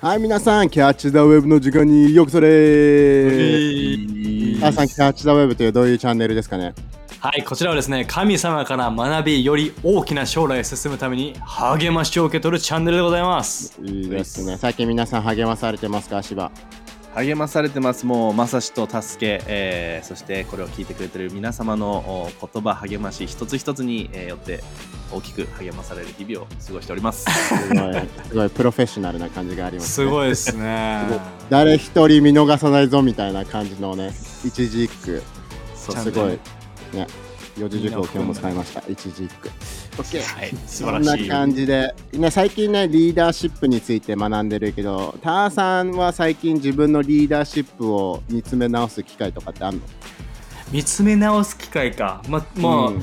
はい、皆さん、キャッチ・ザ・ウェブの時間にようこそでーす。皆さん、キャッチ・ザ・ウェブというどういうチャンネルですかね？はい、こちらはですね、神様から学び、より大きな将来へ進むために励ましを受け取るチャンネルでございます。いいですね。最近皆さん励まされてますか、芝。励まされてますもうまさしと助け、えーそしてこれを聞いてくれてる皆様のお言葉励まし一つ一つに、えーよって大きく励まされる日々を過ごしておりますすごい、すごいプロフェッショナルな感じがあります、すごいですね。誰一人見逃さないぞみたいな感じのね、一字一句。そうすごい。ね、四字熟語今日も使いました。一字一句。OK。はい、素そんな晴らしい。感じで、ね、最近ね、リーダーシップについて学んでるけど、ターさんは最近自分のリーダーシップを見つめ直す機会とかってあるの？見つめ直す機会か。ま、もう、うん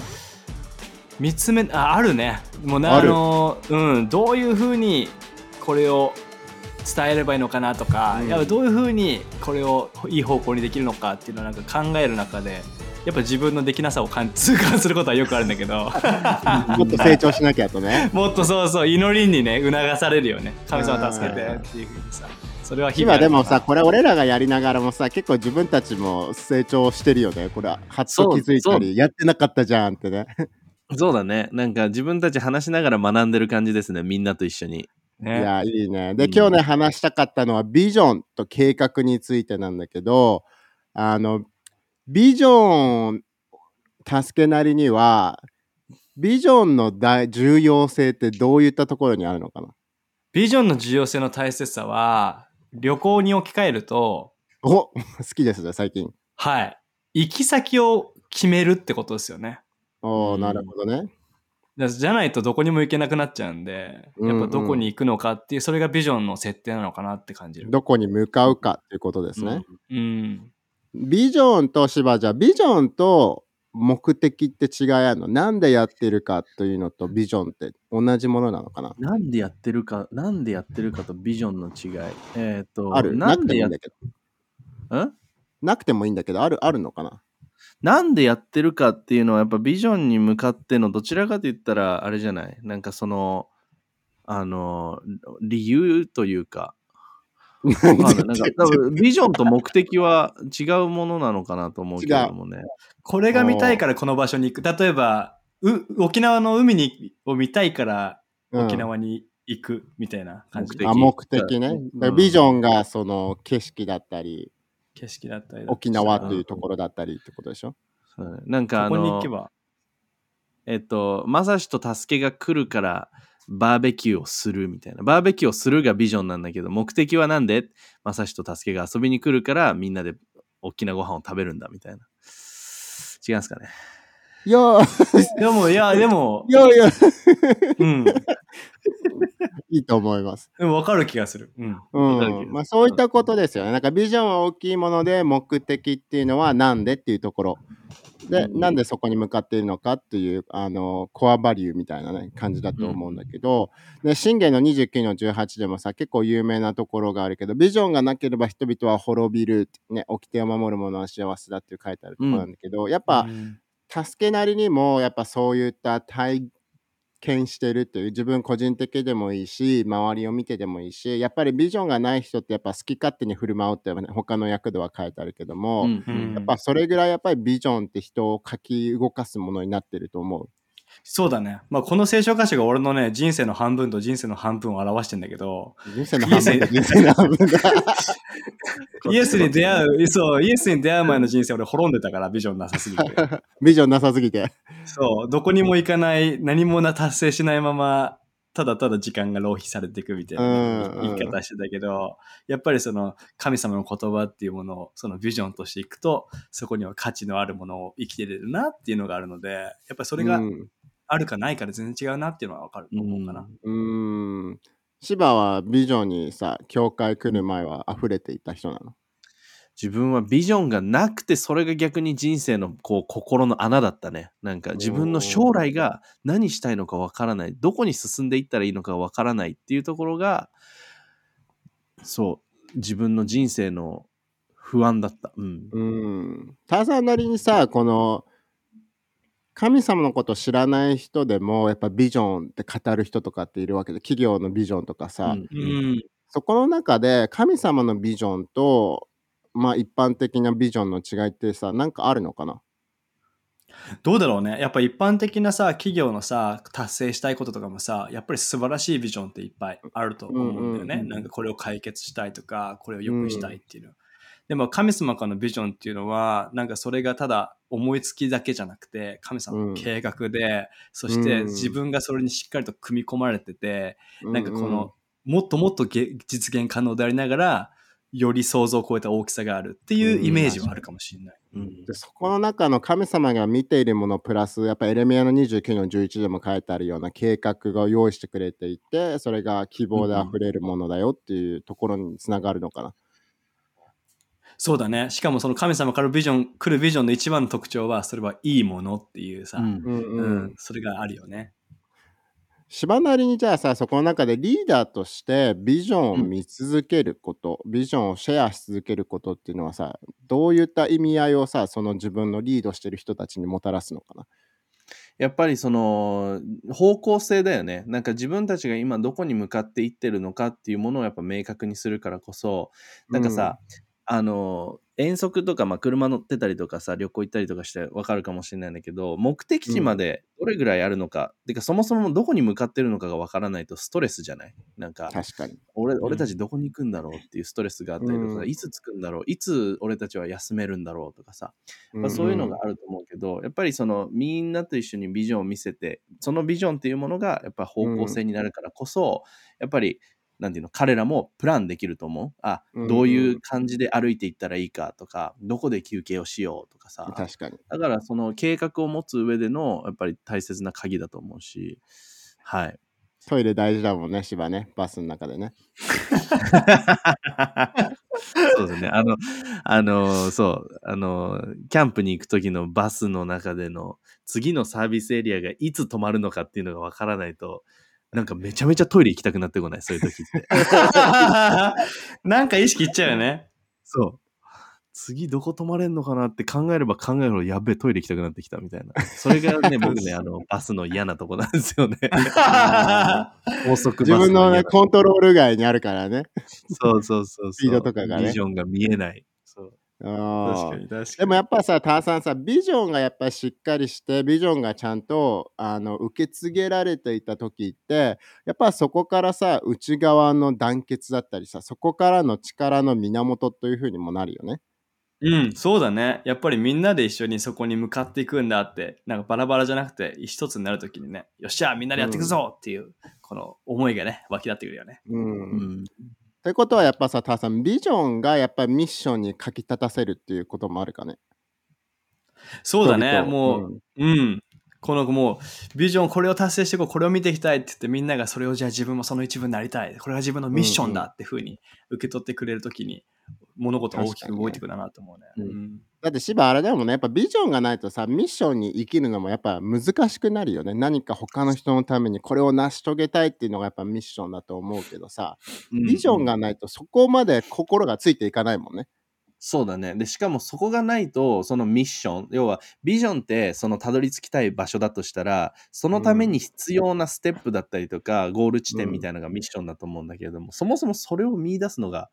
見つめああるねもうねあのうんどういうふうにこれを伝えればいいのかなとか、うんやっぱどういうふうにこれをいい方向にできるのかっていうのをなんか考える中でやっぱ自分のできなさを感 痛感することはよくあるんだけど。もっと成長しなきゃとね。もっとそうそう祈りにね促されるよね。神様助けてっていうふうにさ。それは今でもさ、これ俺らがやりながらもさ、結構自分たちも成長してるよね。これ、はっと気づいたり、やってなかったじゃんってね。そうだね。なんか自分たち話しながら学んでる感じですね。みんなと一緒に。ね。いや、いいね。で、うん。今日ね、話したかったのは、ビジョンと計画についてなんだけど、あの、ビジョン、助けなりには、ビジョンの大重要性ってどういったところにあるのかな？ビジョンの重要性の大切さは旅行に置き換えるとお好きですね、最近。はい行き先を決めるってことですよねおなるほどね。だじゃないとどこにも行けなくなっちゃうんで、うんうんやっぱどこに行くのかっていう、それがビジョンの設定なのかなって感じる。どこに向かうかっていうことですね。うん。ビジョンと芝じゃビジョンと目的って違いあるの。なんでやってるかというのとビジョンって同じものなのかな？なんでやってるかなんでやってるかとビジョンの違い。えっ、とある？なんでやなくてもいいんだけど。んなくてもいいんだけど、あるあるのかな？なんでやってるかっていうのはやっぱビジョンに向かってのどちらかと言ったらあれじゃない？なんかそのあの理由というか なんか多分ビジョンと目的は違うものなのかなと思うけれどもね。これが見たいからこの場所に行く。例えば、う沖縄の海にを見たいからうん沖縄に行くみたいな感じで、目あ目的ね。うんビジョンがその景色だったり、景色だったり沖縄というところだったりってことでしょ？そうねなんかあここに行のけば。えっとまさしと助けが来るからバーベキューをするみたいなバーベキューをするがビジョンなんだけど目的はなんで？まさしと助けが遊びに来るからみんなで大きなご飯を食べるんだみたいな違うんすかね？いやー、でも、いや、でもい、やいや、うん。いいと思います。でも分かる気がする。うん。うん。まあそういったことですよね。なんかビジョンは大きいもので、目的っていうのはなんでっていうところ。で、うん。なんでそこに向かっているのかっていう、あの、コアバリューみたいなね、感じだと思うんだけど、で、信玄の29の18でもさ、結構有名なところがあるけど、ビジョンがなければ人々は滅びる、ね、掟を守る者は幸せだって書いてあるところなんだけど、やっぱ、うん。助けなりにもやっぱそういった体験してるっていう自分個人的でもいいし周りを見てでもいいしやっぱりビジョンがない人ってやっぱ好き勝手に振る舞うって他の役では書いてあるけども、うんうんやっぱそれぐらいやっぱりビジョンって人を書き動かすものになってると思う。そうだね。まあ、この聖書歌詞が俺のね、人生の半分と人生の半分を表してんだけど、人生の半分だ人生の半分だ。イエスに出会う、そう、イエスに出会う前の人生俺滅んでたから、ビジョンなさすぎて。ビジョンなさすぎて。そう、どこにも行かない、何もな達成しないまま、ただただ時間が浪費されていくみたいなうん言い方してたけど、やっぱりその神様の言葉っていうものをそのビジョンとしていくと、そこには価値のあるものを生きてれるなっていうのがあるので、やっぱりそれがうんあるかないかで全然違うなっていうのはわかると思うかな。うーん。芝はビジョンにさ、教会来る前は溢れていた人なの？自分はビジョンがなくてそれが逆に人生のこう心の穴だったねなんか自分の将来が何したいのかわからないどこに進んでいったらいいのかわからないっていうところがそう自分の人生の不安だったうんうん。ターザンなりにさ、この、神様のこと知らない人でも、やっぱビジョンって語る人とかっているわけで、企業のビジョンとかさ、うんうん。そこの中で神様のビジョンと、まあ一般的なビジョンの違いってさ、なんかあるのかな？どうだろうね。やっぱ一般的なさ、企業のさ、達成したいこととかもさ、やっぱり素晴らしいビジョンっていっぱいあると思うんだよね。うんうんうんなんかこれを解決したいとか、これを良くしたいっていうの。でも神様からのビジョンっていうのは、なんかそれがただ思いつきだけじじゃなくて、神様の計画で、そしてうん。自分がそれにしっかりと組み込まれてて、なんかこうんうんの、もっともっとげ実現可能でありながら、より想像を超えた大きさがあるっていうイメージはあるかもしれない。うん。でそこの中の神様が見ているものプラスやっぱエレミアの29の11でも書いてあるような計画が用意してくれていてそれが希望であふれるものだよっていうところにつながるのかな。そうだね。しかもその神様からビジョン、来るビジョンの一番の特徴は、それはいいものっていうさ、うん。うんううん。ん、それがあるよね。芝なりにじゃあさそこの中でリーダーとしてビジョンを見続けること、ビジョンをシェアし続けることっていうのはさどういった意味合いをさその自分のリードしてる人たちにもたらすのかな？やっぱりその方向性だよね。なんか自分たちが今どこに向かっていってるのかっていうものをやっぱ明確にするからこそ、なんかさ、あの、遠足とか、まあ、車乗ってたりとかさ、旅行行ったりとかしてわかるかもしれないんだけど、目的地までどれぐらいあるのか、てかそもそもどこに向かってるのかがわからないとストレスじゃない？なんか、確かに。俺俺たちどこに行くんだろうっていうストレスがあったりとかさ、うん。いつ着くんだろう？いつ俺たちは休めるんだろうとかさ、まあ、そういうのがあると思うけど、やっぱりそのみんなと一緒にビジョンを見せてそのビジョンっていうものがやっぱ方向性になるからこそ、やっぱりなんていうの彼らもプランできると思う？あうんどういう感じで歩いていったらいいかとか、どこで休憩をしようとかさ確かに。だからその計画を持つ上でのやっぱり大切な鍵だと思うしはいトイレ大事だもんね、芝ね。バスの中でね。そうですね。あの、あの、そう、あの、キャンプに行く時のバスの中での次のサービスエリアがいつ止まるのかっていうのがわからないと、なんかめちゃめちゃトイレ行きたくなってこない、そういう時って。なんか意識いっちゃうよね。そう。次どこ止まれんのかなって考えれば考えるほどやべえトイレ行きたくなってきたみたいな。それがね、僕ね、あの、バスの嫌なとこなんですよね。高速バス自分のね、コントロール外にあるからね。そうそうそうそう。スピードとかがねビジョンが見えない。そう。確かに確かに。でもやっぱさ、ターさんさ、ビジョンがやっぱりしっかりして、ビジョンがちゃんとあの受け継げられていた時って、やっぱそこからさ、内側の団結だったりさ、そこからの力の源というふうにもなるよね。うん、そうだね。やっぱりみんなで一緒にそこに向かっていくんだって、なんかバラバラじゃなくて一つになるときにね、よっしゃ、みんなでやっていくぞっていう、この思いがね、湧き立ってくるよね。うん。うん。ということはやっぱさ、ターさん、ビジョンがやっぱりミッションに書き立たせるっていうこともあるかね。そうだね、もう、うんうん。このもう、ビジョンこれを達成していこう、これを見ていきたいって言ってみんながそれをじゃあ自分もその一部になりたい。これが自分のミッションだっていうふうに受け取ってくれるときに、物事が大きく動いてくるなと思うね。ねうんだって芝あれだもんね、やっぱビジョンがないとさ、ミッションに生きるのもやっぱ難しくなるよね。何か他の人のためにこれを成し遂げたいっていうのがやっぱミッションだと思うけどさ、ビジョンがないとそこまで心がついていかないもんね。そうだね。で、しかもそこがないと、そのミッション、要はビジョンってそのたどり着きたい場所だとしたら、そのために必要なステップだったりとか、ゴール地点みたいなのがミッションだと思うんだけれども、そもそもそれを見出すのが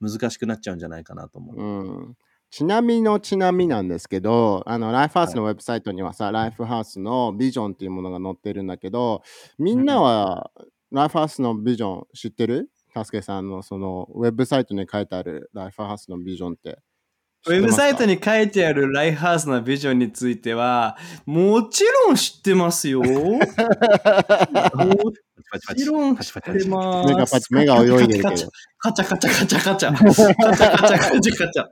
難しくなっちゃうんじゃないかなと思う。うん。ちなみのちなみなんですけど、あの、ライフハウスのウェブサイトにはさ、ライフハウスのビジョンっていうものが載ってるんだけど、みんなはライフハウスのビジョン知ってる？タスケさんのそのウェブサイトに書いてあるライフハウスのビジョンって。ウェブサイトにに書いてあるライフハウスのビジョンについては、もちろん知ってますよ。もちろん知ってます。目がパチ目が泳いでるけど。カチャカチャカチャカチャ。カチャカチャカチャカチャ。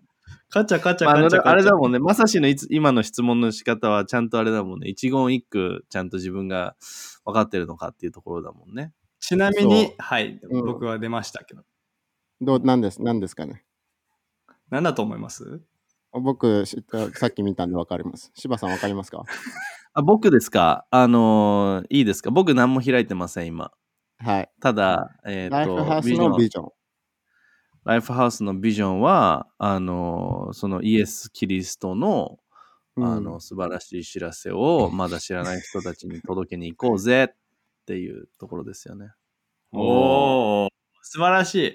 カチャカチャカチャあれだもんね、まさしのいつ今の質問の仕方はちゃんとあれだもんね、一言一句ちゃんと自分が分かってるのかっていうところだもんね。ちなみに、はい、うん僕は出ましたけど。どうなんですなんですかね？何だと思います？僕、知ったさっき見たんでわかります。柴さんわかりますか？あ僕ですか？あのーいいですか？僕何も開いてません、今。はい。ただ、えっ、ライフハウと、スのビジョン。ライフハウスのビジョンは、あのーそのイエス・キリストの、うんあの、素晴らしい知らせをまだ知らない人たちに届けに行こうぜっていうところですよね。おー、素晴らしい。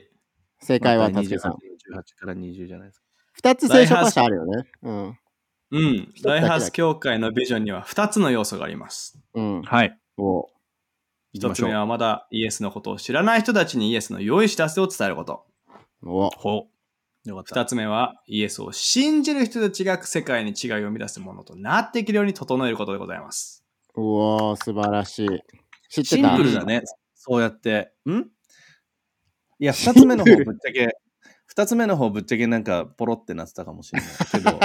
正解は、まあたすけさん。28から20じゃないですか。二つ聖書箇所あるよね。うん。うん。一つだけだライハース教会のビジョンには2つの要素があります。うん。はい。お1つ目はまだイエスのことを知らない人たちにイエスの良い知らせを伝えること。おほう。よかった。2つ目はイエスを信じる人たちが世界に違いを生み出すものとなっていけるように整えることでございます。うおー素晴らしい。知ってシンたプルだね。そうやって。ん？いや、二つ目の方ぶっちゃけ、二つ目の方ぶっちゃけなんかポロってなってたかもしれない けど、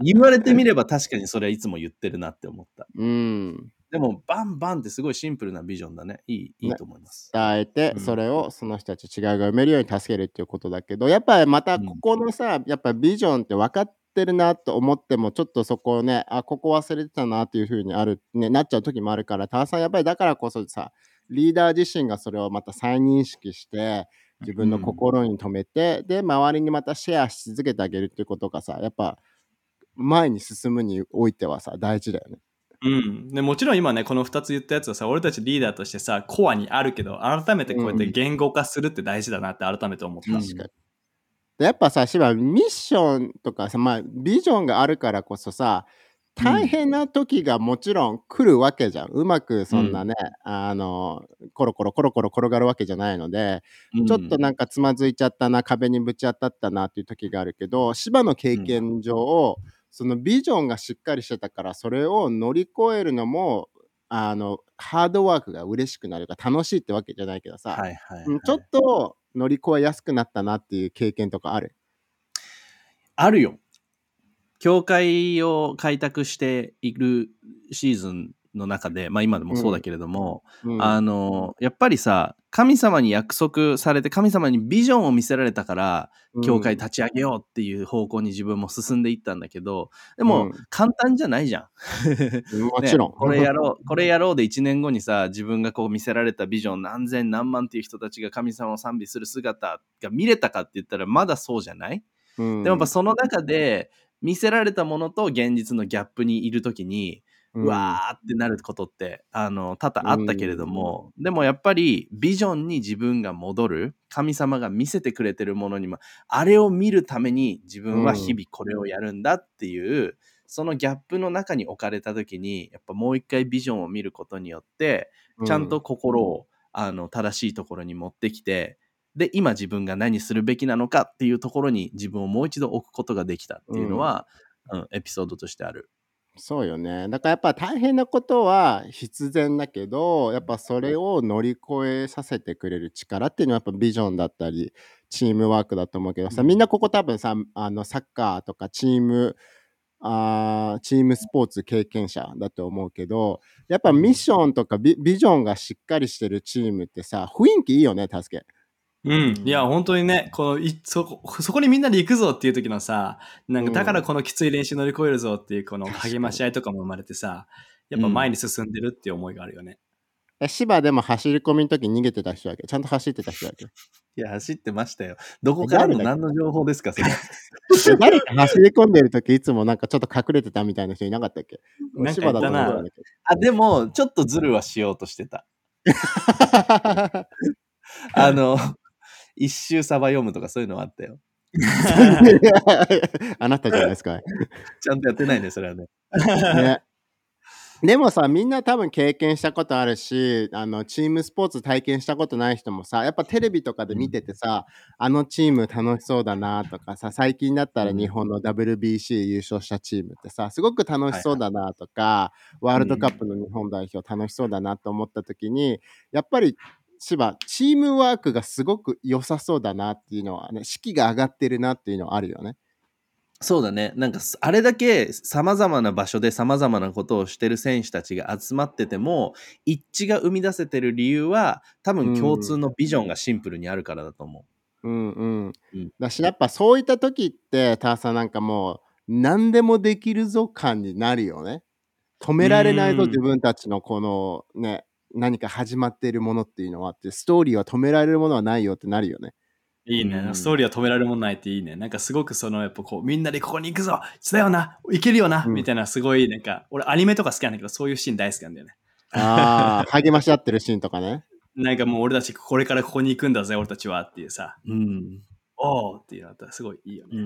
言われてみれば確かにそれはいつも言ってるなって思った。うん。でも、バンバンってすごいシンプルなビジョンだね。いい、いいと思います。伝えてう、んそれをその人たち違いが埋めるように助けるっていうことだけど、やっぱりまたここのさ、やっぱビジョンって分かってるなと思っても、ちょっとそこをね、あ、ここ忘れてたなっていうふうにある、ね、なっちゃう時もあるから、タワさんやっぱりだからこそさ、リーダー自身がそれをまた再認識して、自分の心に留めて、で、周りにまたシェアし続けてあげるっていうことがさ、やっぱ前に進むにおいてはさ、大事だよね。うん。でもちろん今ね、この2つ言ったやつはさ、俺たちリーダーとしてさ、コアにあるけど、改めてこうやって言語化するって大事だなって改めて思った。うん確かに。でやっぱさ、しばミッションとかさ、まあ、ビジョンがあるからこそさ、大変な時がもちろん来るわけじゃん。うまくそんなね、あの、コロコロコロコロ転がるわけじゃないので、うんちょっとなんかつまずいちゃったな、壁にぶち当たったなっていう時があるけど、芝の経験上、そのビジョンがしっかりしてたから、それを乗り越えるのも、あの、ハードワークが嬉しくなるから楽しいってわけじゃないけどさ、はいはい、はいうんちょっと乗り越えやすくなったなっていう経験とかある？あるよ。教会を開拓しているシーズンの中で、まあ今でもそうだけれども、うん。あの、やっぱりさ、神様に約束されて、神様にビジョンを見せられたから、教会立ち上げようっていう方向に自分も進んでいったんだけど、でも、うん。簡単じゃないじゃん。うん。もちろん。ねこれやろう、これやろうで1年後にさ、自分がこう見せられたビジョン、何千何万っていう人たちが神様を賛美する姿が見れたかって言ったら、まだそうじゃない？うん。でもやっぱその中で見せられたものと現実のギャップにいるときに、うわーってなることってあの多々あったけれども、でもやっぱりビジョンに自分が戻る神様が見せてくれてるものにもあれを見るために自分は日々これをやるんだっていう、そのギャップの中に置かれた時にやっぱもう一回ビジョンを見ることによってうん。ちゃんと心を、あの正しいところに持ってきてで今自分が何するべきなのかっていうところに自分をもう一度置くことができたっていうのは、うんエピソードとしてある。そうよね。だからやっぱ大変なことは必然だけど、やっぱそれを乗り越えさせてくれる力っていうのはやっぱビジョンだったり、チームワークだと思うけどさ、みんなここ多分さ、あのサッカーとかチーム、あーチームスポーツ経験者だと思うけど、やっぱミッションとかビビジョンがしっかりしてるチームってさ、雰囲気いいよね、助け。うん。いや、本当にね、このいそこ、そこにみんなで行くぞっていう時のさ、なんかだからこのきつい練習乗り越えるぞっていうこの励まし合いとかも生まれてさ、やっぱ前に進んでるっていう思いがあるよね。え芝でも走り込みの時逃げてた人だっけ？ちゃんと走ってた人だっけ？いや、走ってましたよ。どこからの何の情報ですか、それ。え 誰か走り込んでる時いつもなんかちょっと隠れてたみたいな人いなかったっけ？なんかいたな芝だと思うんだけあ、でも、ちょっとズルはしようとしてた。ど あの、一周サバ読むとかそういうのはあったよ。あなたじゃないですか。ちゃんとやってないね、それはね。ね、でもさ、みんな多分経験したことあるし、あのチームスポーツ体験したことない人もさ、やっぱテレビとかで見ててさ、あのチーム楽しそうだなとかさ、最近だったら日本の WBC 優勝したチームってさ、すごく楽しそうだなとか、ワールドカップの日本代表楽しそうだなと思った時に、やっぱり芝、チームワークがすごく良さそうだなっていうのはね、士気が上がってるなっていうのはあるよね。そうだね。なんか、あれだけ様々な場所で様々なことをしてる選手たちが集まってても、一致が生み出せてる理由は、多分共通のビジョンがシンプルにあるからだと思うんうん。うんだしやっぱそういった時ってターさんなんかもう何でもできるぞ感になるよね。止められないぞうん自分たちのこのね何か始まっているものっていうのはってストーリーは止められるものはないよってなるよね。いいね、うんストーリーは止められるもんないっていいね。なんかすごくその、やっぱこう、みんなでここに行くぞだよな行けるよな、うんみたいなすごい、なんか、俺アニメとか好きなんだけど、そういうシーン大好きなんだよね。ああ 励まし合ってるシーンとかね。なんかもう俺たちこれからここに行くんだぜ、俺たちはっていうさ、うん。おーっていうのだったらすごいいいようん。う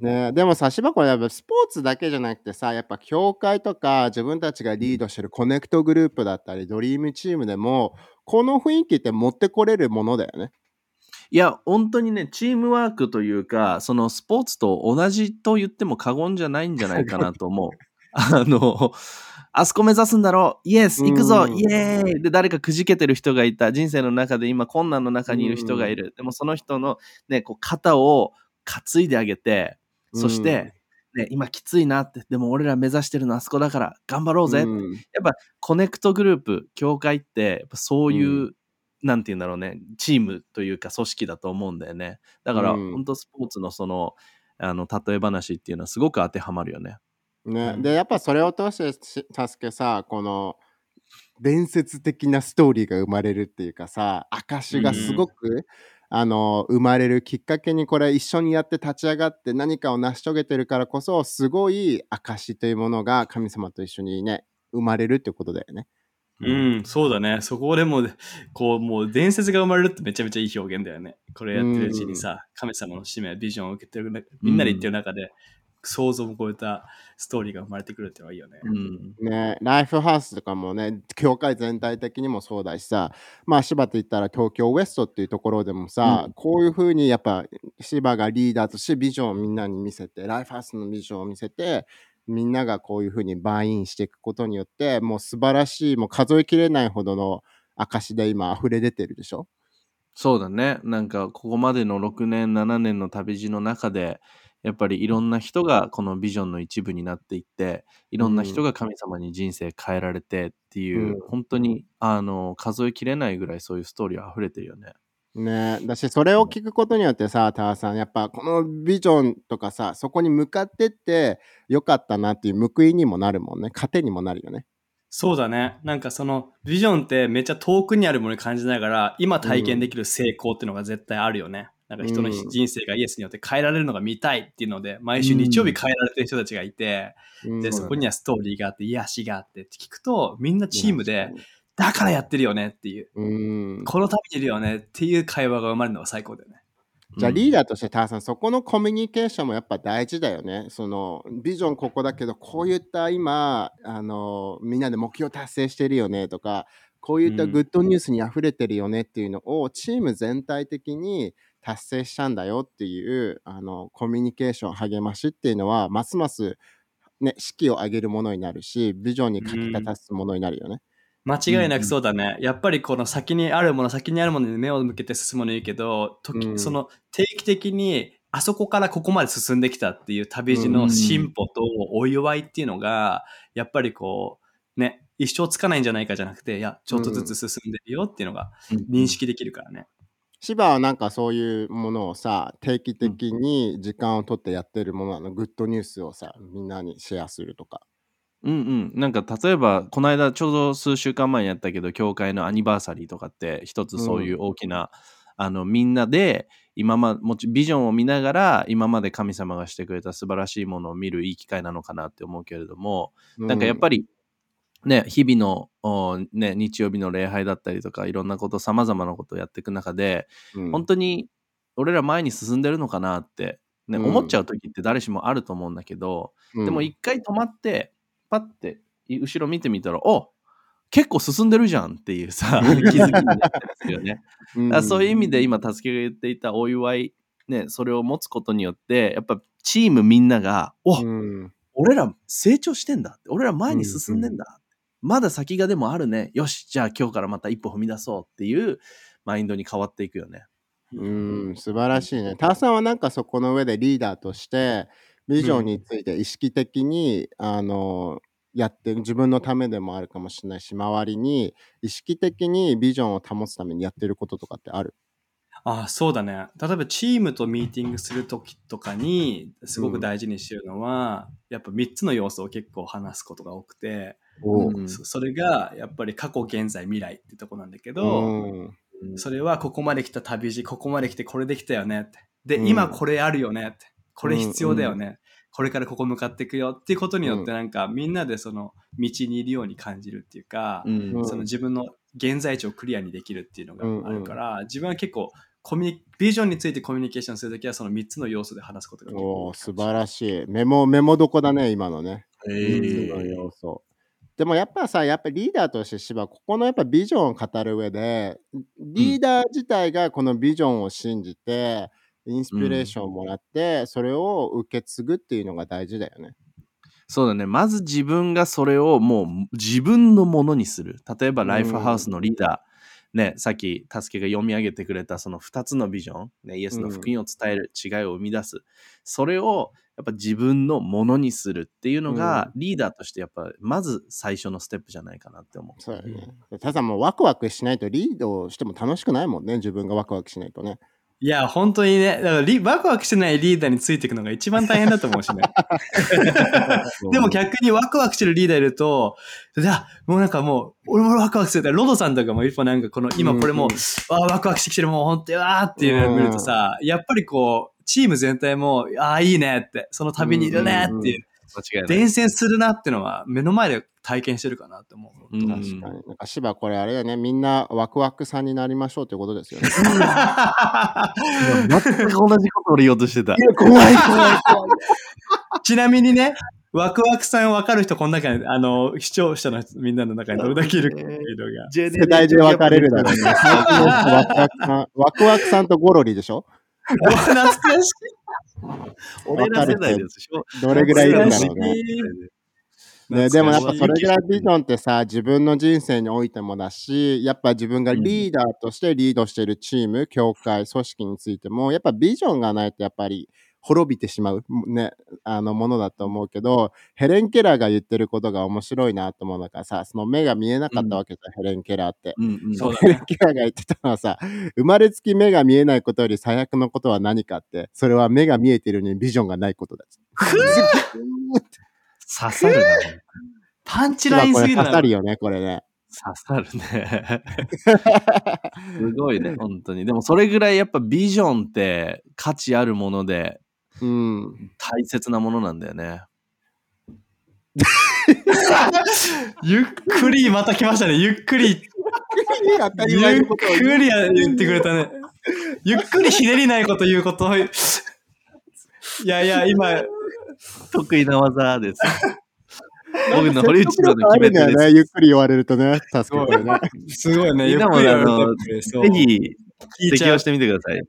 ね。ん。ね、でもさ、芝これやっぱスポーツだけじゃなくてさ、やっぱ教会とか自分たちがリードしてるコネクトグループだったり、ドリームチームでも、この雰囲気って持ってこれるものだよね。いや、本当にね、チームワークというか、そのスポーツと同じと言っても過言じゃないんじゃないかなと思う。あの、あそこ目指すんだろう。イエス行くぞ。うんイエーイで、誰かくじけてる人がいた。人生の中で今困難の中にいる人がいる。でもその人のね、こう肩を担いであげて、そして、ね、今きついなって、でも俺ら目指してるのあそこだから頑張ろうぜ。うん。やっぱコネクトグループ、教会って、やっぱそういう、なんて言うんだろうね、チームというか組織だと思うんだよね。だから、うん。本当スポーツのその、あの、例え話っていうのはすごく当てはまるよね。ね、うんで、やっぱそれを通してし、助けさ、この伝説的なストーリーが生まれるっていうかさ、証がすごく、あの、生まれるきっかけにこれ一緒にやって立ち上がって何かを成し遂げてるからこそ、すごい証というものが神様と一緒にね、生まれるってことだよね。うん、そうだね。そこでもう、こう、もう伝説が生まれるってめちゃめちゃいい表現だよね。これやってるうちにさ、神様の使命、ビジョンを受けてるな、みんなで言ってる中で、想像を超えたストーリーが生まれてくるってのはいいよね。うん。ね、ライフハウスとかもね、教会全体的にもそうだしさ、まあ芝と言ったら東京ウエストっていうところでもさ、うんこういうふうにやっぱ芝がリーダーとしてビジョンをみんなに見せて、ライフハウスのビジョンを見せて、みんながこういうふうにバインしていくことによって、もう素晴らしい、もう数えきれないほどの証で今溢れ出てるでしょ？そうだね。なんか、ここまでの6年、7年の旅路の中で、やっぱりいろんな人がこのビジョンの一部になっていって、いろんな人が神様に人生変えられてっていう、うん本当にあの数えきれないぐらいそういうストーリーは溢れてるよね。ねだし、それを聞くことによってさ、タワさん、やっぱこのビジョンとかさ、そこに向かってってよかったなっていう報いにもなるもんね。糧にもなるよね。そうだね。なんかそのビジョンってめっちゃ遠くにあるものに感じながら、今体験できる成功っていうのが絶対あるよね。なんか人のうん。人生がイエスによって変えられるのが見たいっていうので、毎週日曜日変えられてる人たちがいて、うん。で、そこにはストーリーがあって、癒しがあってって聞くと、みんなチームでだからやってるよねっていう、にうん。このためにいるよねっていう会話が生まれるのが最高だよね。じゃあリーダダーとしてタワさん、そこのコミュニケーションもやっぱ大事だよね。そのビジョンここだけど、こういった今、あの、みんなで目標達成してるよねとか、こういったグッドニュースに溢れてるよねっていうのを、チーム全体的に達成したんだよっていう、あの、コミュニケーション、励ましっていうのは、ますます、ね、士気を上げるものになるし、ビジョンに書き立つものになるよね。間違いなくそうだね。やっぱりこの先にあるもの、先にあるものに目を向けて進むのいいけど、時うんその定期的にあそこからここまで進んできたっていう旅路の進歩とお祝いっていうのが、やっぱりこう、ね、一生つかないんじゃないかじゃなくて、いや、ちょっとずつ進んでるよっていうのが認識できるからね。芝はなんかそういうものをさ、定期的に時間を取ってやってるものなの、グッドニュースをさ、みんなにシェアするとか。うんうん。なんか例えば、この間ちょうど数週間前にやったけど、教会のアニバーサリーとかって、一つそういう大きな、あの、みんなで、今まもちビジョンを見ながら、今まで神様がしてくれた素晴らしいものを見るいい機会なのかなって思うけれども、なんかやっぱり、ね、日々の、おね、日曜日の礼拝だったりとか、いろんなこと、様々なことをやっていく中で、り本当に俺ら前に進んでるのかなって、ねうん。思っちゃう時って誰しもあると思うんだけど、でも一回止まって、パッて後ろ見てみたら、お結構進んでるじゃんっていうさ、気づきになったりするよね。だそういう意味で今、助けが言っていたお祝い、ね、それを持つことによって、やっぱチームみんなが、お、うん。俺ら成長してんだって、俺ら前に進んでんだ、まだ先がでもあるね。よし、じゃあ今日からまた一歩踏み出そうっていうマインドに変わっていくよね。うん、素晴らしいね。ターさんはなんかそこの上でリーダーとして、ビジョンについて意識的に、あの、やって自分のためでもあるかもしれないし、周りに意識的にビジョンを保つためにやってることとかってある？あそうだね。例えばチームとミーティングするときとかに、すごく大事にしてるのは、やっぱ3つの要素を結構話すことが多くて、うんそそれがやっぱり過去、現在、未来ってとこなんだけど、うんそれはここまで来た旅路、ここまで来てこれできたよねって。で、うん今これあるよねって。これ必要だよね。これからここ向かっていくよっていうことによってなんかみんなでその道にいるように感じるっていうか、その自分の現在地をクリアにできるっていうのがあるから、自分は結構コミュニビジョンについてコミュニケーションするときはその3つの要素で話すことが結構おお素晴らしい。メモ、メモどこだね、今のね。え3つの要素。でもやっぱさ、やっぱリーダーとして芝、ここのやっぱビジョンを語る上で、リーダー自体がこのビジョンを信じて、インスピレーションをもらって、それを受け継ぐっていうのが大事だよね。そうだね。まず自分がそれをもう自分のものにする。例えば、うんライフハウスのリーダー、ね、さっき、たすけが読み上げてくれたその2つのビジョン、ね、イエスの福音を伝える、違いを生み出す。それをやっぱ自分のものにするっていうのが、リーダーとしてやっぱまず最初のステップじゃないかなって思う。そうだよね。ただもうワクワクしないとリードしても楽しくないもんね。自分がワクワクしないとね。いや、本当にね、だからリワクワクしてないリーダーについていくのが一番大変だと思うしね。でも逆にワクワクしてるリーダーいると、じゃあ、もうなんかもう、俺もワクワクするロドさんとかも一歩なんかこの、今これもう、あーワクワクしてきてる、もう本当にわーっていうのを見るとさ、やっぱりこう、チーム全体も、ああ、いいねって、その旅にいるねっていう、間違いない。伝染するなっていうのは目の前で体験してるかなって思う。うん確かに。なんか芝これあれだよね。みんなワクワクさんになりましょうということですよね。全く同じことを言おうとしてた。怖い怖い怖い。ちなみにね、ワクワクさん分かる人、この中に、あの、視聴者のみんなの中にどれだけいるかっていうのが。世代で分かれるだろうね。ワクワクさん。ワクワクさんとゴロリでしょ？懐かし 俺ら世代です。どれぐらいいるんだろうね。い。ね、でもやっぱそれぐらいビジン。ョンってさ、自分の人生においてもだし、やっぱ自分がリーダーとしてリードしているチーム、協会、組織についても、やっぱビジョンがないとやっぱり滅びてしまう、ね、あのものだと思うけど、ヘレン・ケラーが言ってることが面白いなと思うのがさ、その目が見えなかったわけじゃん、ヘレン・ケラーって。うんうんそうだヘレン・ケラーが言ってたのはさ、生まれつき目が見えないことより最悪のことは何かって、それは目が見えてるのにビジョンがないことだ。刺さるな。パンチラインすぎるな。刺さるよね、これね。刺さるね。すごいね、本当に。でもそれぐらいやっぱビジョンって価値あるものでうん。大切なものなんだよね。ゆっくりまた来ましたね。ゆっくり。ゆっくり言ってくれたね。ゆっくりひねりないこと言うことを。いやいや、今、得意な技です。僕の堀内さんの決め。手です。ゆっくり言われるとね。助けてるね。すごいね。ゆっくりぜひ適用してみてください。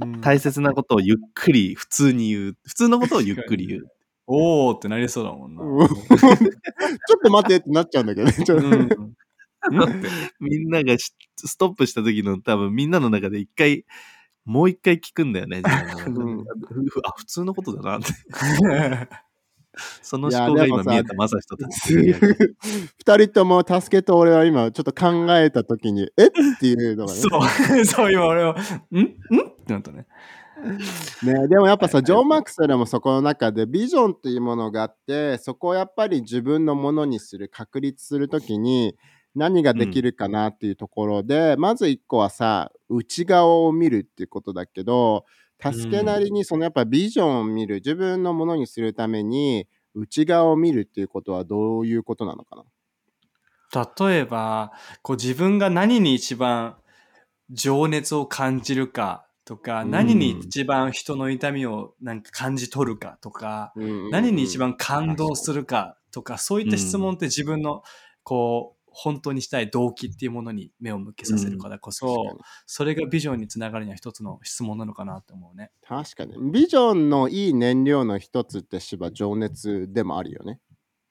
うん大切なことをゆっくり普通に言う。普通のことをゆっくり言う。おーってなりそうだもんな。うん ちょっと待ってってなっちゃうんだけどね。うんみんながしストップした時の多分みんなの中で一回、もう一回聞くんだよね。うんふあ、普通のことだなって。その思考が今見えたまさしとたち。二人とも助けと俺は今ちょっと考えたときに、えっ？ていうのがね。そう、そう、今俺は、ん？ん？ってなったね。ね、でもやっぱさ、ジョン・マックスでもそこの中でビジョンっていうものがあって、そこをやっぱり自分のものにする、確立するときに何ができるかなっていうところで、まず一個はさ、内側を見るっていうことだけど、助けなりにそのやっぱビジョンを見る、自分のものにするために内側を見るっていうことはどういうことなのかな？例えば、こう自分が何に一番情熱を感じるかとか、うん。何に一番人の痛みをなんか感じ取るかとか、何に一番感動するかとか、そういった質問って自分のこう、本当にしたい動機っていうものに目を向けさせるからこそ、確かにそれがビジョンにつながるには一つの質問なのかなと思うね。確かに。ビジョンのいい燃料の一つって芝情熱でもあるよね。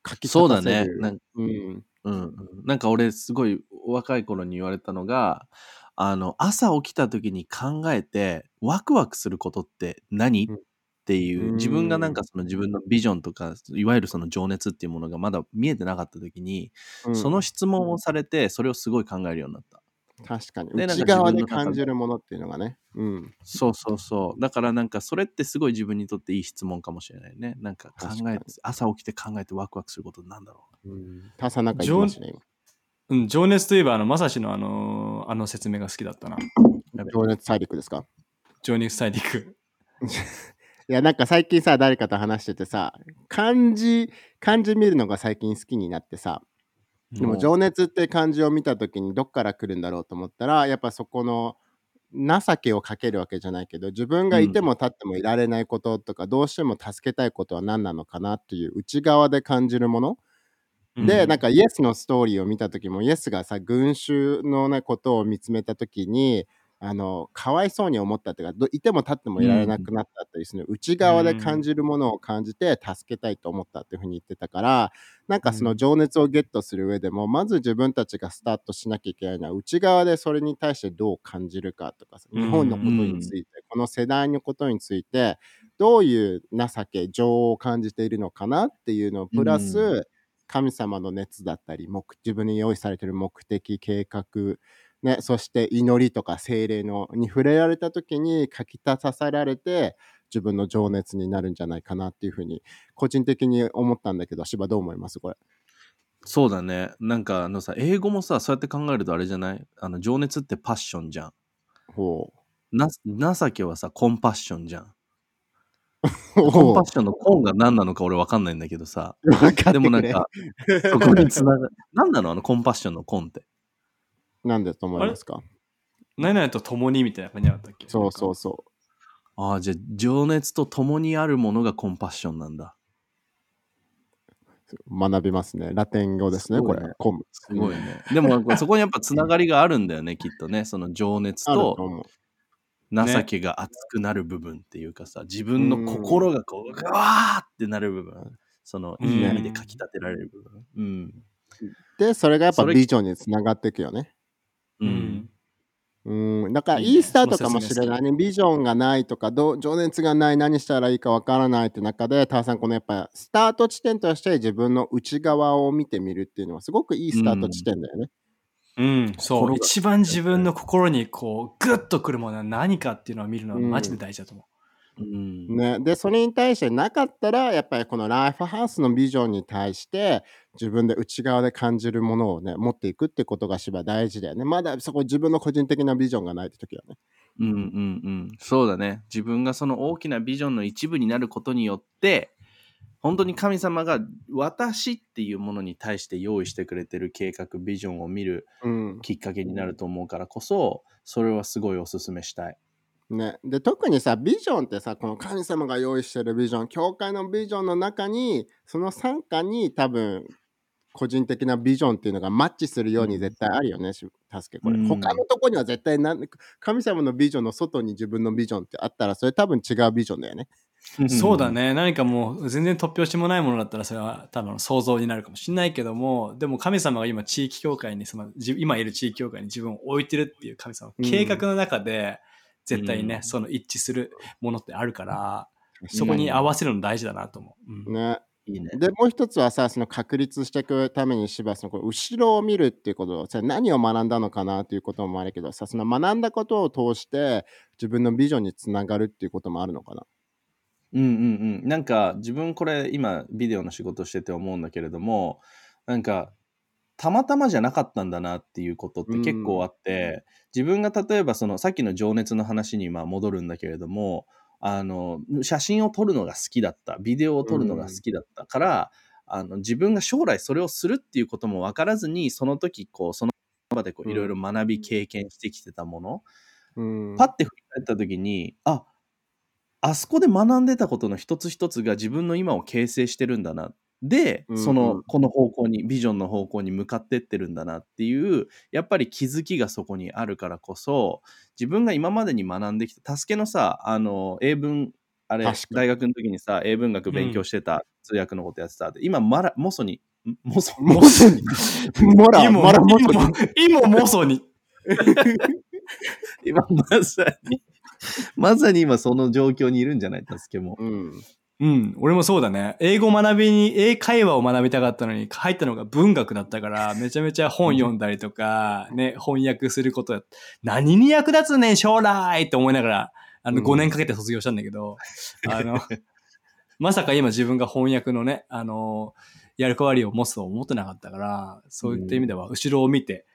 書きそうだ。ねなんうん。うんうん、なんか俺すごい若い頃に言われたのがあの朝起きた時に考えてワクワクすることって何、うんっていううん自分がなんかその自分のビジョンとかいわゆるその情熱っていうものがまだ見えてなかった時に、うんその質問をされてそれをすごい考えるようになった。確かに。で内側で自分の中で感じるものっていうのがね。うん。そうそうそう。だからなんかそれってすごい自分にとっていい質問かもしれないね。なんか考え確かに朝起きて考えてワクワクすることなんだろタサなんか言っね、うん、情熱といえば、あの、まさしのあの、あの説明が好きだったな。今。情熱大陸ですか？情熱大陸。いや、なんか最近さ、誰かと話しててさ、漢字、漢字見るのが最近好きになってさ、でも情熱って漢字を見た時にどっから来るんだろうと思ったらやっぱそこの情けをかけるわけじゃないけど自分がいても立ってもいられないこととか、どうしても助けたいことは何なのかなっていう内側で感じるもの。で、なんかイエスのストーリーを見た時もイエスがさ群衆のねことを見つめた時にあのかわいそうに思ったっていうかどいても立ってもいられなくなったっていう、その内側で感じるものを感じて助けたいと思ったっていうふうに言ってたからなんかその情熱をゲットする上でも、まず自分たちがスタートしなきゃいけないのは内側でそれに対してどう感じるかとかさ日本のことについて、この世代のことについてどういう情け情を感じているのかなっていうのをプラス、う神様の熱だったり目自分に用意されている目的計画ね、そして祈りとか精霊のに触れられた時に書き立たさられて自分の情熱になるんじゃないかなっていうふうに個人的に思ったんだけど芝どう思います？これそうだね。なんかあのさ、英語もさ、そうやって考えるとあれじゃない？あの情熱ってパッションじゃん。ほな情けはさ、コンパッションじゃん。うコンパッションのコンが何なのか俺わかんないんだけどさ。でもなんか、そこにつなが何なの？あのコンパッションのコンって。なんでと思いますか？何々と共にみたいな感じだったっけ？そうそうそああ、じゃあ情熱と共にあるものがコンパッションなんだ。う学びますねラテン語ですねこすごいねれコムすごいね。でもなんかそこにやっぱつながりがあるんだよね、きっとね。その情熱あるとと思う情けが熱くなる部分っていうかさ、自分の心がこう、ガワーってなる部分。そのいい意味でかき立てられる部分。うん。でそれがやっぱそれビジョンにつながっていくよねう。うんん。うん、だからいいスタートかもしれないね。ビジョンがないとかどう、情熱がない、何したらいいかわからないって中で、タワさん、このやっぱスタート地点として自分の内側を見てみるっていうのはすごくいいスタート地点だよね。うん、そう。心が一番自分の心にこう、グッとくるものは何かっていうのを見るのはマジで大事だと思うん。ね、で、それに対してなかったら、やっぱりこのライフハウスのビジョンに対して、自分で内側で感じるものをね、持っていくってことがしば大事だよね。まだそこ自分の個人的なビジョンがないって時はね。うんうんうん。そうだね。自分がその大きなビジョンの一部になることによって、本当に神様が私っていうものに対して用意してくれてる計画、ビジョンを見るうん。きっかけになると思うからこそ、それはすごいおすすめしたい。ね、で特にさビジョンってさこの神様が用意してるビジョン教会のビジョンの中にその傘下に多分個人的なビジョンっていうのがマッチするように絶対あるよね、し助けこれ、うん他のとこには絶対なん神様のビジョンの外に自分のビジョンってあったらそれ多分違うビジョンだよねう。そうだ。ね。何かもう全然突拍子もないものだったらそれは多分想像になるかもしれないけども、でも神様が今地域協会に、そのじ今いる地域協会に自分を置いてるっていう神様、うん計画の中で絶対にね、うんその一致するものってあるから、そこに合わせるの大事だなと思う。うんねいいね。でもう一つはさその確立していくために柴そのこれ後ろを見るっていうことをさ何を学んだのかなっていうこともあるけどさその学んだことを通して自分のビジョンにつながるっていうこともあるのかな？うんうんうん。なんか自分これ今ビデオの仕事してて思うんだけれども、なんかたまたまじゃなかったんだなっていうことって結構あって、自分が例えばそのさっきの情熱の話にまあ戻るんだけれども、あの写真を撮るのが好きだった、ビデオを撮るのが好きだった。から、あの自分が将来それをするっていうことも分からずに、その時こうその場でこううん。いろいろ学び経験してきてたもの、うん。パッて振り返った時にああそこで学んでたことの一つ一つが自分の今を形成してるんだなで、うんうん。そのこの方向にビジョンの方向に向かってってるんだなっていうやっぱり気づきがそこにあるからこそ自分が今までに学んできた助けのさあの英文あれ大学の時にさ英文学勉強してた、通訳のことやってた今マラモソにんモソモソに。モラ 今モラモソに。今今もそに。今まさに。まさに今その状況にいるんじゃない助けも。うんうん、俺もそうだね。英語学びに、英会話を学びたかったのに、入ったのが文学だったから、めちゃめちゃ本読んだりとか、ね、翻訳することや、何に役立つねん、将来！って思いながら、あの、うん。5年かけて卒業したんだけど、あの、まさか今自分が翻訳のね、あの、役割を持つとは思ってなかったから、そういった意味では、後ろを見て、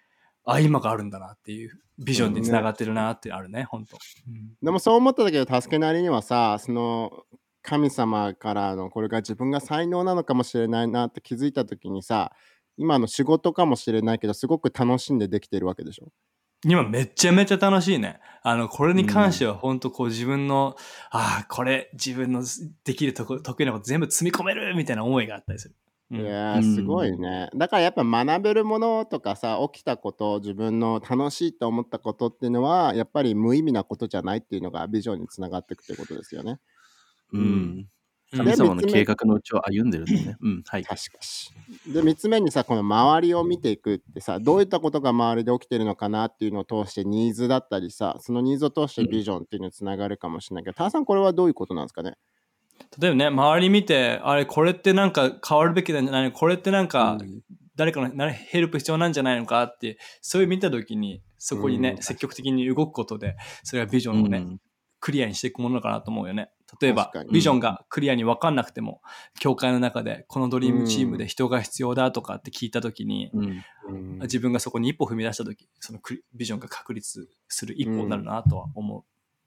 あ、今があるんだなっていう、ビジョンにつながってるなってあるね、本当。うん。でもそう思ったけど助けなりにはさその神様からのこれが自分が才能なのかもしれないなって気づいた時にさ今の仕事かもしれないけど、すごく楽しんでできてるわけでしょ？今めちゃめちゃ楽しいね。あの、これに関しては本当こう自分の、ああ、これ自分のできるとこ、得意なこと全部積み込めるみたいな思いがあったりする。うんいやー、すごいね。だからやっぱ学べるものとかさ、起きたこと、自分の楽しいと思ったことっていうのは、やっぱり無意味なことじゃないっていうのがビジョンにつながっていくってことですよね。うん。うん。神様ので計画のうちを歩んでるんだね。うん、はい。確かし。で、3つ目にさ、この周りを見ていくってさ、どういったことが周りで起きてるのかなっていうのを通してニーズだったりさ、そのニーズを通してビジョンっていうのにつながるかもしれないけど、ターさんこれはどういうことなんですかね？例えばね、周り見て、あれ、これってなんか変わるべきなんじゃないの？これってなんか、誰かのなヘルプ必要なんじゃないのかって、そういう見たときに、そこにね、うん。積極的に動くことで、それはビジョンをね、うんクリアにしていくものかなと思うよね。例えばビジョンがクリアに分かんなくても、教会の中で、このドリームチームで人が必要だとかって聞いたときに、うん。うん。自分がそこに一歩踏み出したとき、そのクリビジョンが確立する一歩になるなとは思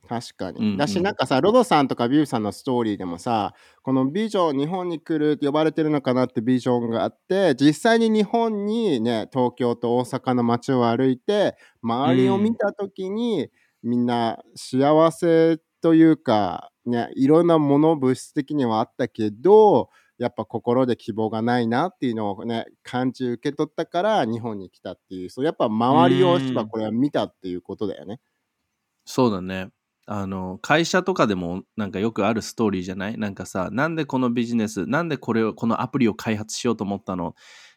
確かうん。に。だし、うん。なんかさ、ロドさんとかビューさんのストーリーでもさ、このビジョン、日本に来るって呼ばれてるのかなってビジョンがあって、実際に日本にね、東京と大阪の街を歩いて、周りを見たときに、みんな幸せというか、ね、いろんなもの、物質的にはあったけど、やっぱ心で希望がないなっていうのをね、感じ受け取ったから日本に来たっていう、そうやっぱ周りをうんこれは見たっていうことだよね。そうだね。あの会社とかでもなんかよくあるストーリーじゃない？なんかさなんでこのビジネスなんでこれをこのアプリを開発しようと思ったの？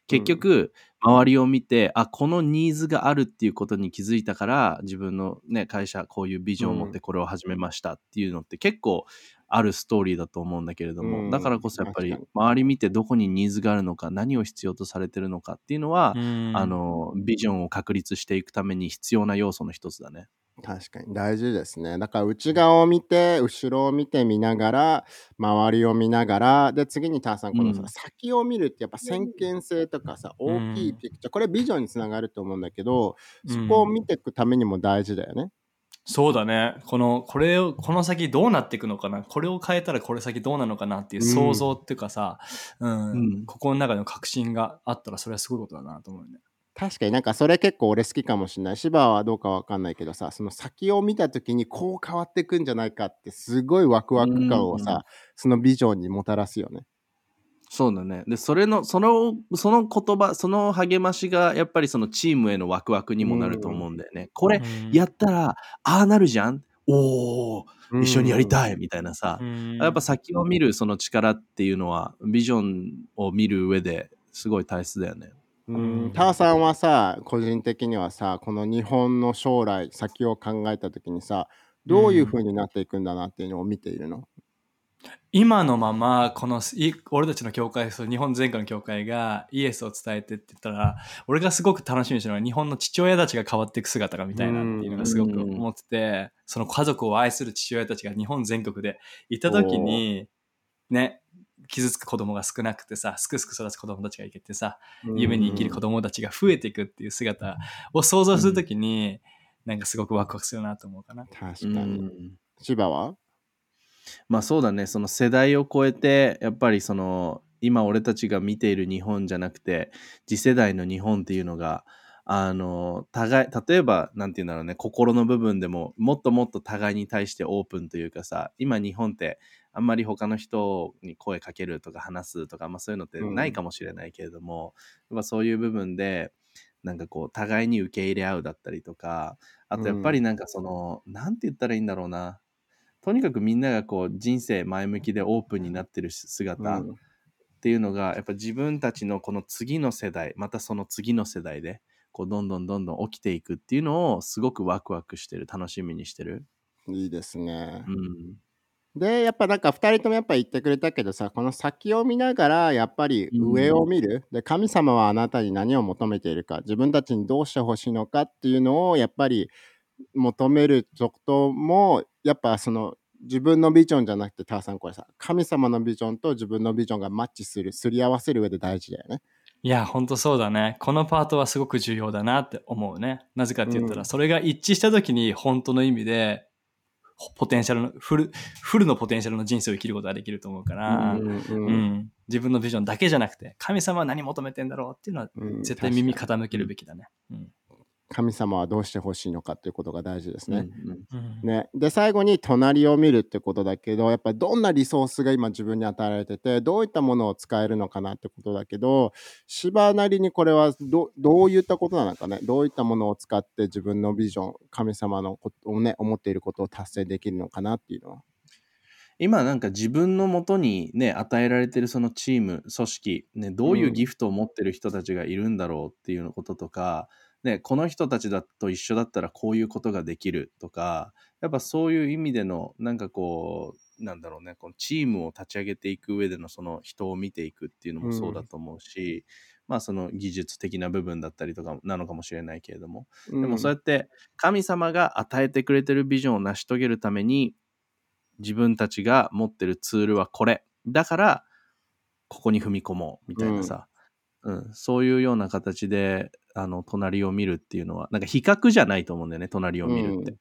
結局、周りを見てあこのニーズがあるっていうことに気づいたから自分の、ね、会社こういうビジョンを持ってこれを始めましたっていうのって結構あるストーリーだと思うんだけれども、うん。だからこそやっぱり周り見てどこにニーズがあるのか何を必要とされてるのかっていうのはあのビジョンを確立していくために必要な要素の一つだね。確かに大事ですね。だから内側を見て、後ろを見てみながら、周りを見ながら、で、次にターさん、このさ、うん先を見るってやっぱ先見性とかさ、大きいピクチャー、これビジョンにつながると思うんだけど、そこを見ていくためにも大事だよね。そうだね。この、これを、この先どうなっていくのかな？これを変えたらこれ先どうなのかなっていう想像っていうかさ、うん、うんここの中の確信があったらそれはすごいことだなと思うよね。確かになんかそれ結構俺好きかもしれない。芝はどうかわかんないけどさ、その先を見た時にこう変わっていくんじゃないかってすごいワクワク感をうんさ、そのビジョンにもたらすよね。そうだね。で、それの、その、その言葉、その励ましが、やっぱりそのチームへのワクワクにもなると思うんだよね。これ、やったら、ああなるじゃんおお、一緒にやりたいみたいなさ。いやっぱ先を見るその力っていうのは、ビジョンを見る上ですごい大切だよね。ううん。ん、ターさんはさ個人的にはさこの日本の将来先を考えた時にさどういう風になっていくんだなっていうのを見ているの、今のまま、この、い俺たちの教会、日本全国の教会がイエスを伝えてって言ったら、俺がすごく楽しみにしてるのは日本の父親たちが変わっていく姿が見たいなっていうのがすごく思ってて、その家族を愛する父親たちが日本全国でいた時に、ね、傷つく子供が少なくてさ、すくすく育つ子供たちがいけてさ、夢に生きる子供たちが増えていくっていう姿を想像するときに、なんかすごくワクワクするなと思うかな。確かうに。ん。千葉は？まあそうだね。その世代を超えてやっぱりその今俺たちが見ている日本じゃなくて次世代の日本っていうのがあの互い例えばなんて言うんだろうね。心の部分でももっともっと互いに対してオープンというかさ今日本ってあんまり他の人に声かけるとか話すとか、まあ、そういうのってないかもしれないけれども、やっぱそういう部分でなんかこう互いに受け入れ合うだったりとかあとやっぱりなんかその、なんて言ったらいいんだろうな。とにかくみんながこう人生前向きでオープンになってる姿っうん。ていうのがやっぱ自分たちのこの次の世代またその次の世代でこうどんどんどんどん起きていくっていうのをすごくワクワクしてる楽しみにしてる。いいですね。う。んでやっぱなんか2人ともやっぱ言ってくれたけどさこの先を見ながらやっぱり上を見る、で神様はあなたに何を求めているか自分たちにどうしてほしいのかっていうのをやっぱり求めることもやっぱその自分のビジョンじゃなくてターさんこれさ神様のビジョンと自分のビジョンがマッチするすり合わせる上で大事だよね。いや、ほんとそうだね。このパートはすごく重要だなって思うね。なぜかって言ったら、うんそれが一致した時に本当の意味でポテンシャルの、フル、フルのポテンシャルの人生を生きることができると思うから、うんううん。ん。自分のビジョンだけじゃなくて、神様は何求めてんだろうっていうのは、うん絶対耳傾けるべきだね。うん神様はどうしてほしいのかということが大事ですね。うんね、で最後に隣を見るってことだけどやっぱりどんなリソースが今自分に与えられててどういったものを使えるのかなってことだけど芝なりにこれはどどういったことなのかねどういったものを使って自分のビジョン神様のことをね思っていることを達成できるのかなっていうのは。今なんか自分のもとにね与えられてるそのチーム組織、ね、どういうギフトを持ってる人たちがいるんだろうっていうこととか、ね、この人たちだと一緒だったらこういうことができるとかやっぱそういう意味でのなんかこうなんだろうねこのチームを立ち上げていく上でのその人を見ていくっていうのもそうだと思うし、まあその技術的な部分だったりとかなのかもしれないけれどもででもそうやって神様が与えてくれてるビジョンを成し遂げるために自分たちが持ってるツールはこれ。だからここに踏み込もうみたいなさ、うん。そういうような形であの隣を見るっていうのはなんか比較じゃないと思うんだよね隣を見るって。うん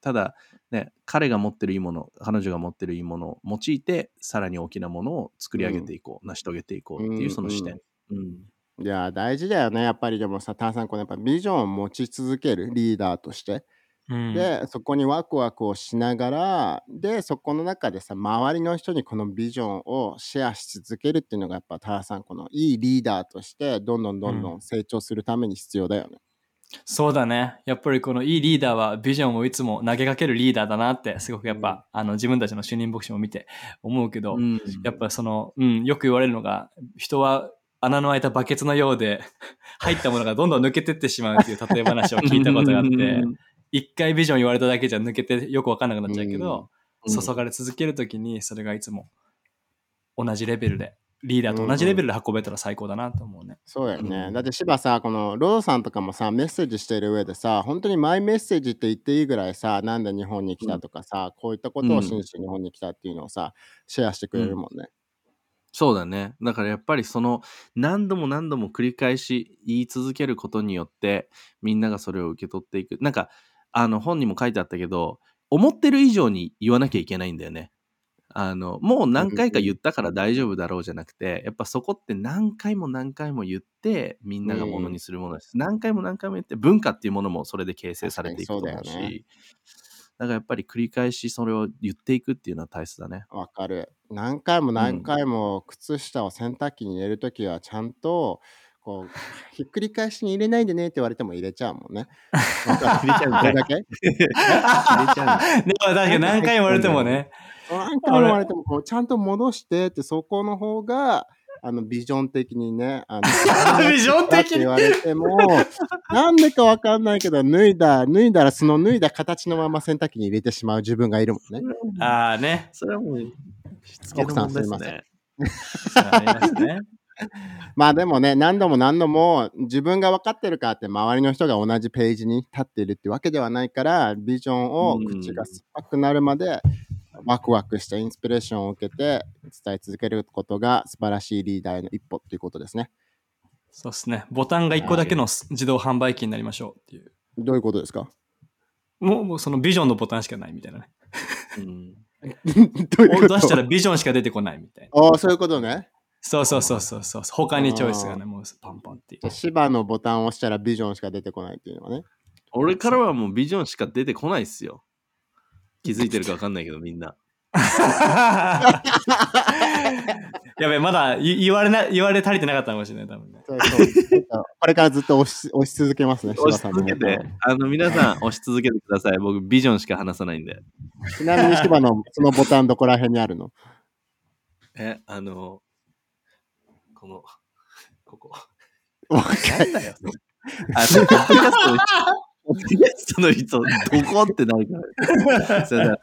ただ、ね、彼が持ってるいいもの彼女が持ってるいいものを用いてさらに大きなものを作り上げていこう、成し遂げていこうっていうその視点。うんいや大事だよねやっぱりでもさターさんこのやっぱビジョンを持ち続けるリーダーとして。うん。でそこにワクワクをしながらでそこの中でさ周りの人にこのビジョンをシェアし続けるっていうのがやっぱターさんこのいいリーダーとしてどんどんどんどん成長するために必要だよね。そうだね。やっぱりこのいいリーダーはビジョンをいつも投げかけるリーダーだなって、すごくやっぱ、あの自分たちの主任牧師も見て思うけど、うん。やっぱその、うん、よく言われるのが、人は穴の開いたバケツのようで、入ったものがどんどん抜けてってしまうっていう例え話を聞いたことがあって、一回ビジョン言われただけじゃ抜けてよくわかんなくなっちゃうけど、うん注がれ続けるときに、それがいつも同じレベルで、リーダーと同じレベルで運べたら最高だなと思うね。そうだよね。うんだって芝さ、このロードさんとかもさ、メッセージしてる上でさ、本当にマイメッセージって言っていいぐらいさ、なんで日本に来たとかさ、こういったことを信じて日本に来たっていうのをさ、シェアしてくれるもんね。そうだね。だからやっぱりその何度も何度も繰り返し言い続けることによってみんながそれを受け取っていく。なんかあの本にも書いてあったけど思ってる以上に言わなきゃいけないんだよね。あのもう何回か言ったから大丈夫だろうじゃなくてやっぱそこって何回も何回も言ってみんながものにするものです。何回も何回も言って文化っていうものもそれで形成されていくと思うしだよねだからやっぱり繰り返しそれを言っていくっていうのは大切だね。わかる。何回も何回も靴下を洗濯機に入れるときはちゃんと、こう、ひっくり返しに入れないでねって言われても入れちゃうもんね。入れちゃうこれだけ？入れちゃう でも確かに何回も言われてもね、何回も言われてもこうちゃんと戻してってそこの方があのビジョン的にねあの ビジョン的に？って言われてもなんでかわかんないけど脱いだ脱いだらその脱いだ形のまま洗濯機に入れてしまう自分がいるもんね。ああね、それはもう、しつけの問題ですね。そう ありますね。まあでもね何度も何度も自分が分かってるかって周りの人が同じページに立っているってわけではないからビジョンを口が酸っぱくなるまでワクワクしたインスピレーションを受けて伝え続けることが素晴らしいリーダーへの一歩っていうことですね。そうですね。ボタンが1個だけの自動販売機になりましょうっていう。どういうことですか？もうもうそのビジョンのボタンしかないみたいなね。うん どういう出したらビジョンしか出てこないみたいな。ああ、そういうことね。そうそうそうそうそう。他にチョイスがね、もうパンパンっていう。芝のボタンを押したらビジョンしか出てこないっていうのはね。俺からはもうビジョンしか出てこないっすよ。気づいてるか分かんないけど、みんな。やべえ、まだ言言われな、言われ足りてなかったかもしれない、多分ね。そうそうこれからずっと押し押し続けますね、押し芝さんの続けてあの、皆さん押し続けてください。僕、ビジョンしか話さないんで。ちなみに芝のそのボタンどこら辺にあるの？え、あの、この、ここ。わかなんだよ。あ、ポッドキャストの人、ポッドキャストの人、どこってないから。それだ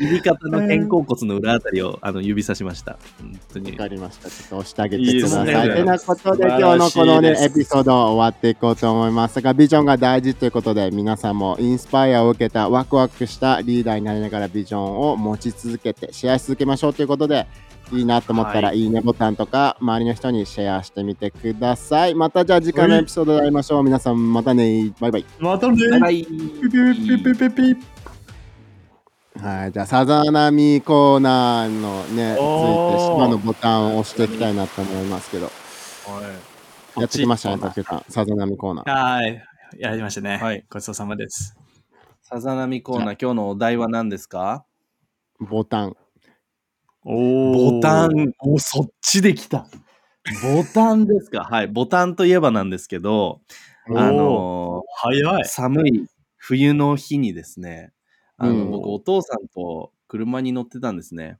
右肩の肩甲骨の裏あたりをあの指さしました。本当に。りました。ちょっと押してあげていいください。ですねてなことで、今日のこのね、エピソードを終わっていこうと思いますが、ビジョンが大事ということで、皆さんもインスパイアを受けたワクワクしたリーダーになりながらビジョンを持ち続けて、シェアし続けましょうということで、いいなと思ったら、、はいいねボタンとか、周りの人にシェアしてみてください。またじゃあ次回のエピソードで会いましょう。皆さんまたね。バイバイ。またねバイバイ。ピピピピピピはい、じゃあ、さざ波コーナーのね、ついて、島のボタンを押していきたいなと思いますけど、やってきましたね、こっち竹さん。さざ波コーナー。はい。やりましたね。はいごちそうさまです。さざ波コーナー、今日のお題は何ですか？ボタン。おボタン、おそっちで来た。ボタンですか？はい、ボタンといえばなんですけど、あの早い。寒い冬の日にですね、あの、うん僕、お父さんと車に乗ってたんですね。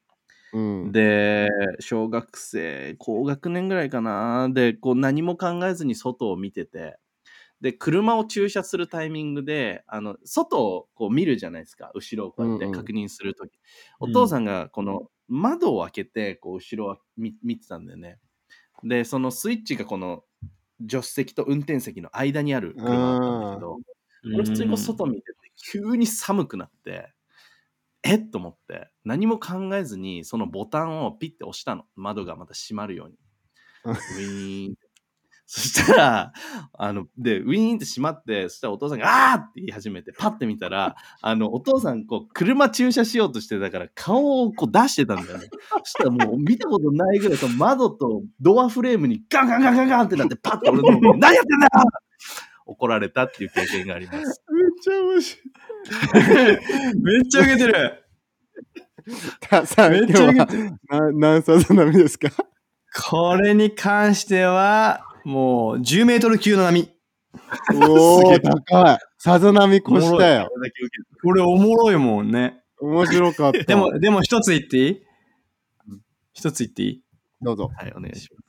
うん。で、小学生、高学年ぐらいかな。で、こう何も考えずに外を見てて、で、車を駐車するタイミングで、あの、外をこう見るじゃないですか。後ろをこうやって確認するとき。うんお父さんがこの窓を開けて、こう後ろを見見てたんだよね。で、そのスイッチがこの助手席と運転席の間にある車だったんだけど、俺普通に外見てて、急に寒くなって、えっ？と思って、何も考えずに、そのボタンをピッて押したの。窓がまた閉まるように。ウィーンって。そしたら、あの、で、ウィーンって閉まって、そしたらお父さんが、あーって言い始めて、パッて見たら、あの、お父さん、こう、車駐車しようとしてたから、顔をこう出してたんだよね。そしたらもう、見たことないぐらい、その窓とドアフレームにガンガンガンガンガンってなって、パッて俺の方に、何やってんだよ怒られたっていう経験があります。めっちゃ面白い。めっちゃ受けてる。たさあ、めっちゃ受けてる。な何さざ波ですか？これに関しては、もう10メートル級の波。おー、すげえ高い。さざ波越したよ。これおもろいもんね。面白かった。でも、でも一つ言っていい？うん一つ言っていい？どうぞ。はい、お願いします。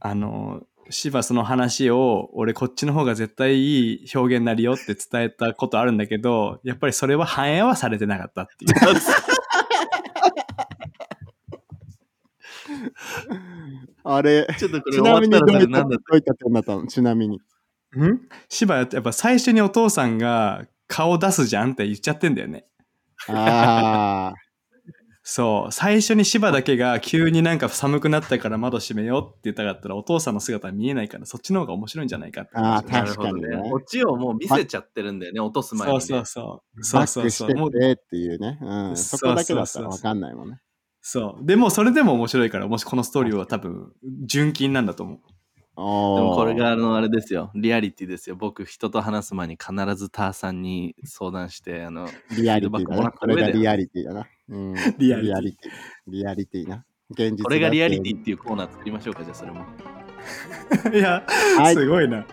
あの、芝その話を、俺こっちの方が絶対いい表現になるよって伝えたことあるんだけど、やっぱりそれは反映はされてなかったっていう。あれ、ちょっとこれちなみにどういったど終わったら何だっういった点だったの？ちなみに。ん？芝やっぱ最初にお父さんが顔出すじゃんって言っちゃってんだよね。あ そう。最初に芝だけが急になんか寒くなったから窓閉めようって言ったかったらお父さんの姿は見えないからそっちの方が面白いんじゃないかってあーたなるほど確かにねこっちをもう見せちゃってるんだよね、落とす前に、ね。そうそうそう。あ、そうバックしてそうそう。もうてっていうね。うん。そこだけだったらわかんないもんね。そう。でもそれでも面白いから、もしこのストーリーは多分純金なんだと思う。おでもこれがあのあれですよ、リアリティですよ。僕、人と話す前に必ずターさんに相談して、あの、リアリティだな。これがリアリティだな。うん、リアリティリアリティ。リアリティな。現実これがリアリティ。ィっていうコーナー作りましょうか、じゃあそれも。いや、はいすごいな。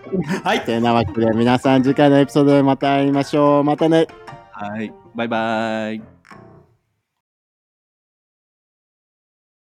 はい。てなわけで皆さん次回のエピソードでまた会いましょう。またね。はい、バイバイ。